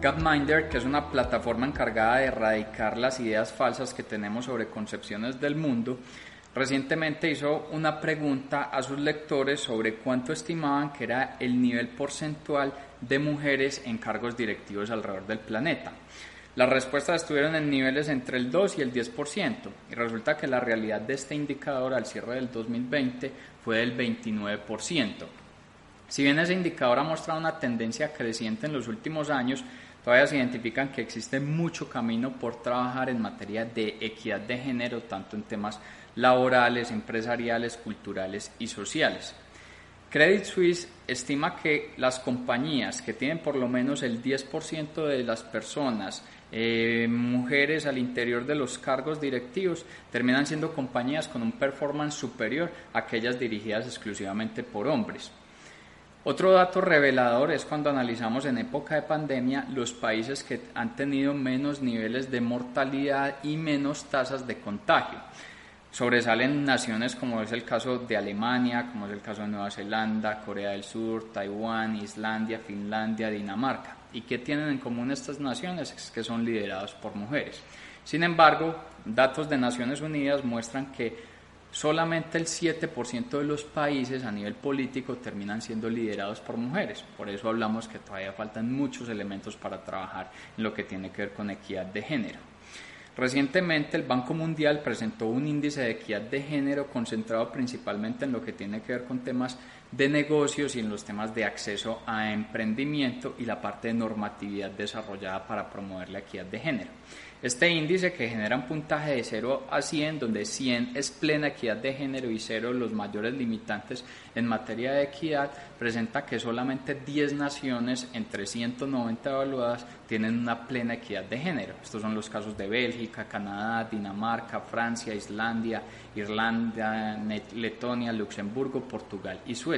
Gapminder, que es una plataforma encargada de erradicar las ideas falsas que tenemos sobre concepciones del mundo, recientemente hizo una pregunta a sus lectores sobre cuánto estimaban que era el nivel porcentual de mujeres en cargos directivos alrededor del planeta. Las respuestas estuvieron en niveles entre el 2 y el 10%, y resulta que la realidad de este indicador al cierre del 2020 fue del 29%. Si bien ese indicador ha mostrado una tendencia creciente en los últimos años, todavía se identifican que existe mucho camino por trabajar en materia de equidad de género, tanto en temas laborales, empresariales, culturales y sociales. Credit Suisse estima que las compañías que tienen por lo menos el 10% de las personas eh, mujeres al interior de los cargos directivos terminan siendo compañías con un performance superior a aquellas dirigidas exclusivamente por hombres. Otro dato revelador es cuando analizamos en época de pandemia los países que han tenido menos niveles de mortalidad y menos tasas de contagio. Sobresalen naciones como es el caso de Alemania, como es el caso de Nueva Zelanda, Corea del Sur, Taiwán, Islandia, Finlandia, Dinamarca. ¿Y qué tienen en común estas naciones? Es que son lideradas por mujeres. Sin embargo, datos de Naciones Unidas muestran que solamente el 7% de los países a nivel político terminan siendo liderados por mujeres. Por eso hablamos que todavía faltan muchos elementos para trabajar en lo que tiene que ver con equidad de género. Recientemente el Banco Mundial presentó un índice de equidad de género concentrado principalmente en lo que tiene que ver con temas de negocios y en los temas de acceso a emprendimiento y la parte de normatividad desarrollada para promover la equidad de género. Este índice que genera un puntaje de 0 a 100, donde 100 es plena equidad de género y 0 los mayores limitantes en materia de equidad, presenta que solamente 10 naciones entre 190 evaluadas tienen una plena equidad de género. Estos son los casos de Bélgica, Canadá, Dinamarca, Francia, Islandia, Irlanda, Letonia, Luxemburgo, Portugal y Suecia.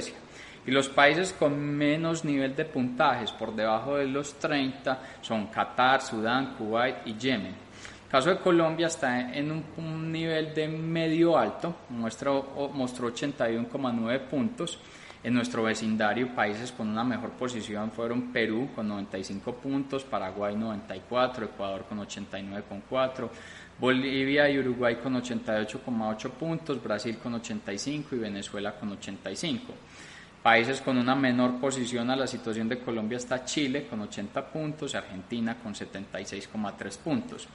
Y los países con menos nivel de puntajes, por debajo de los 30, son Qatar, Sudán, Kuwait y Yemen. El caso de Colombia está en un, nivel de medio alto, mostró, mostró 81,9 puntos. En nuestro vecindario, países con una mejor posición fueron Perú con 95 puntos, Paraguay 94, Ecuador con 89,4, Bolivia y Uruguay con 88,8 puntos, Brasil con 85 y Venezuela con 85. Países con una menor posición a la situación de Colombia está Chile con 80 puntos, Argentina con 76,3 puntos.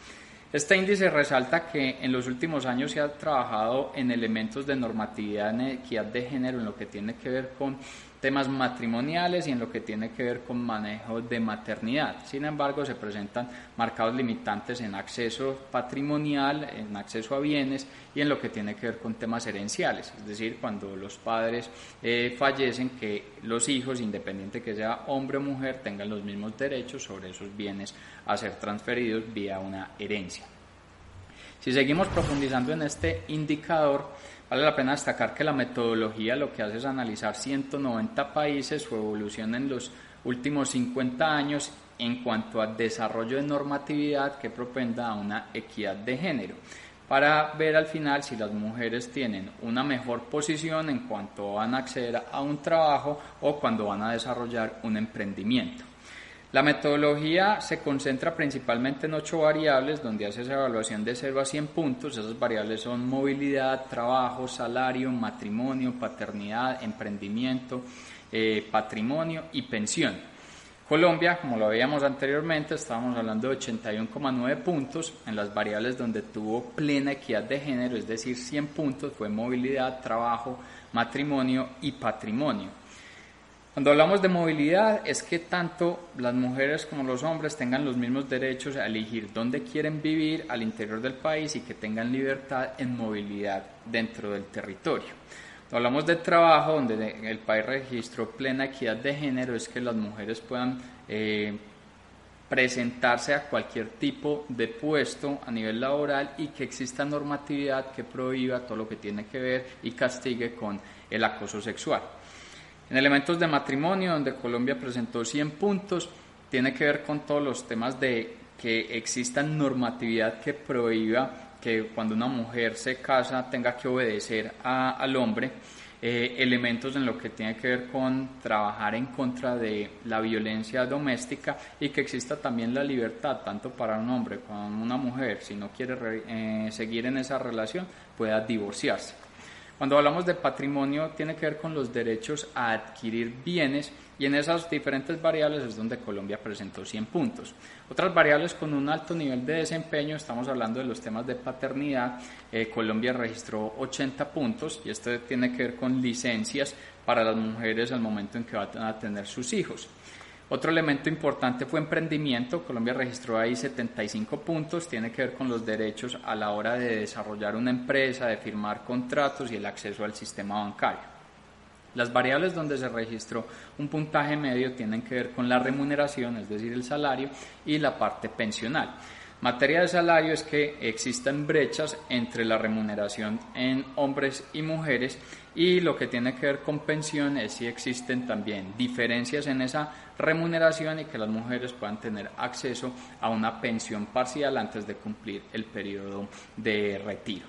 Este índice resalta que en los últimos años se ha trabajado en elementos de normatividad en equidad de género en lo que tiene que ver con temas matrimoniales y en lo que tiene que ver con manejo de maternidad. Sin embargo, se presentan marcados limitantes en acceso patrimonial, en acceso a bienes y en lo que tiene que ver con temas herenciales, es decir, cuando los padres eh, fallecen, que los hijos, independiente que sea hombre o mujer, tengan los mismos derechos sobre esos bienes a ser transferidos vía una herencia. Si seguimos profundizando en este indicador, Vale la pena destacar que la metodología lo que hace es analizar 190 países, su evolución en los últimos 50 años en cuanto a desarrollo de normatividad que propenda a una equidad de género, para ver al final si las mujeres tienen una mejor posición en cuanto van a acceder a un trabajo o cuando van a desarrollar un emprendimiento. La metodología se concentra principalmente en ocho variables donde hace esa evaluación de 0 a 100 puntos. Esas variables son movilidad, trabajo, salario, matrimonio, paternidad, emprendimiento, eh, patrimonio y pensión. Colombia, como lo veíamos anteriormente, estábamos hablando de 81,9 puntos en las variables donde tuvo plena equidad de género, es decir, 100 puntos fue movilidad, trabajo, matrimonio y patrimonio. Cuando hablamos de movilidad es que tanto las mujeres como los hombres tengan los mismos derechos a elegir dónde quieren vivir al interior del país y que tengan libertad en movilidad dentro del territorio. Hablamos de trabajo, donde el país registró plena equidad de género, es que las mujeres puedan eh, presentarse a cualquier tipo de puesto a nivel laboral y que exista normatividad que prohíba todo lo que tiene que ver y castigue con el acoso sexual. En elementos de matrimonio, donde Colombia presentó 100 puntos, tiene que ver con todos los temas de que exista normatividad que prohíba que cuando una mujer se casa tenga que obedecer al hombre, eh, elementos en lo que tiene que ver con trabajar en contra de la violencia doméstica y que exista también la libertad, tanto para un hombre como una mujer, si no quiere eh, seguir en esa relación, pueda divorciarse. Cuando hablamos de patrimonio, tiene que ver con los derechos a adquirir bienes y en esas diferentes variables es donde Colombia presentó 100 puntos. Otras variables con un alto nivel de desempeño, estamos hablando de los temas de paternidad, eh, Colombia registró 80 puntos y esto tiene que ver con licencias para las mujeres al momento en que van a tener sus hijos. Otro elemento importante fue emprendimiento. Colombia registró ahí 75 puntos. Tiene que ver con los derechos a la hora de desarrollar una empresa, de firmar contratos y el acceso al sistema bancario. Las variables donde se registró un puntaje medio tienen que ver con la remuneración, es decir, el salario, y la parte pensional. Materia de salario es que existen brechas entre la remuneración en hombres y mujeres y lo que tiene que ver con pensión es si existen también diferencias en esa remuneración y que las mujeres puedan tener acceso a una pensión parcial antes de cumplir el periodo de retiro.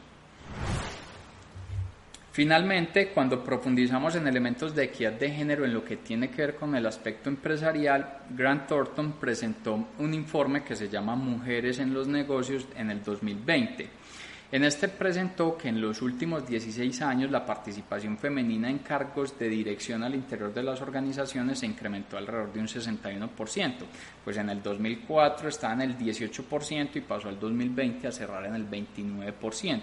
Finalmente, cuando profundizamos en elementos de equidad de género en lo que tiene que ver con el aspecto empresarial, Grant Thornton presentó un informe que se llama Mujeres en los negocios en el 2020 en este presentó que en los últimos 16 años la participación femenina en cargos de dirección al interior de las organizaciones se incrementó alrededor de un 61%, pues en el 2004 estaba en el 18% y pasó al 2020 a cerrar en el 29%.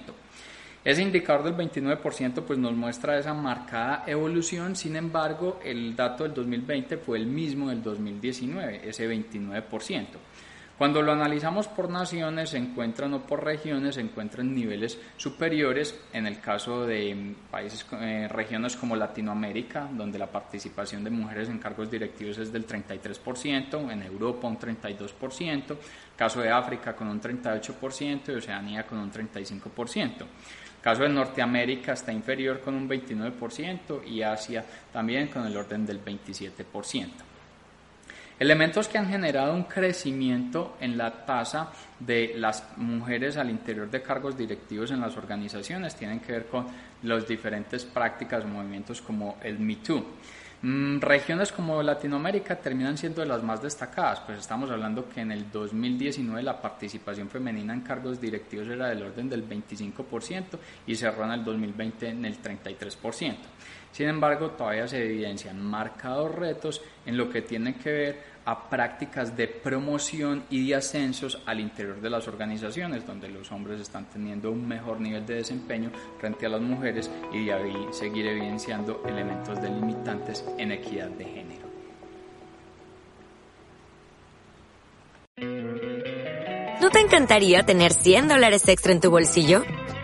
Ese indicador del 29% pues nos muestra esa marcada evolución, sin embargo el dato del 2020 fue el mismo del 2019, ese 29%. Cuando lo analizamos por naciones, se encuentran o por regiones, se encuentran niveles superiores. En el caso de mm, países, eh, regiones como Latinoamérica, donde la participación de mujeres en cargos directivos es del 33%, en Europa un 32%, caso de África con un 38% y Oceanía con un 35%. Caso de Norteamérica está inferior con un 29% y Asia también con el orden del 27%. Elementos que han generado un crecimiento en la tasa de las mujeres al interior de cargos directivos en las organizaciones tienen que ver con las diferentes prácticas o movimientos como el MeToo. Mm, regiones como Latinoamérica terminan siendo de las más destacadas, pues estamos hablando que en el 2019 la participación femenina en cargos directivos era del orden del 25% y cerró en el 2020 en el 33%. Sin embargo, todavía se evidencian marcados retos en lo que tiene que ver a prácticas de promoción y de ascensos al interior de las organizaciones, donde los hombres están teniendo un mejor nivel de desempeño frente a las mujeres y de ahí seguir evidenciando elementos delimitantes en equidad de género. ¿No te encantaría tener 100 dólares extra en tu bolsillo?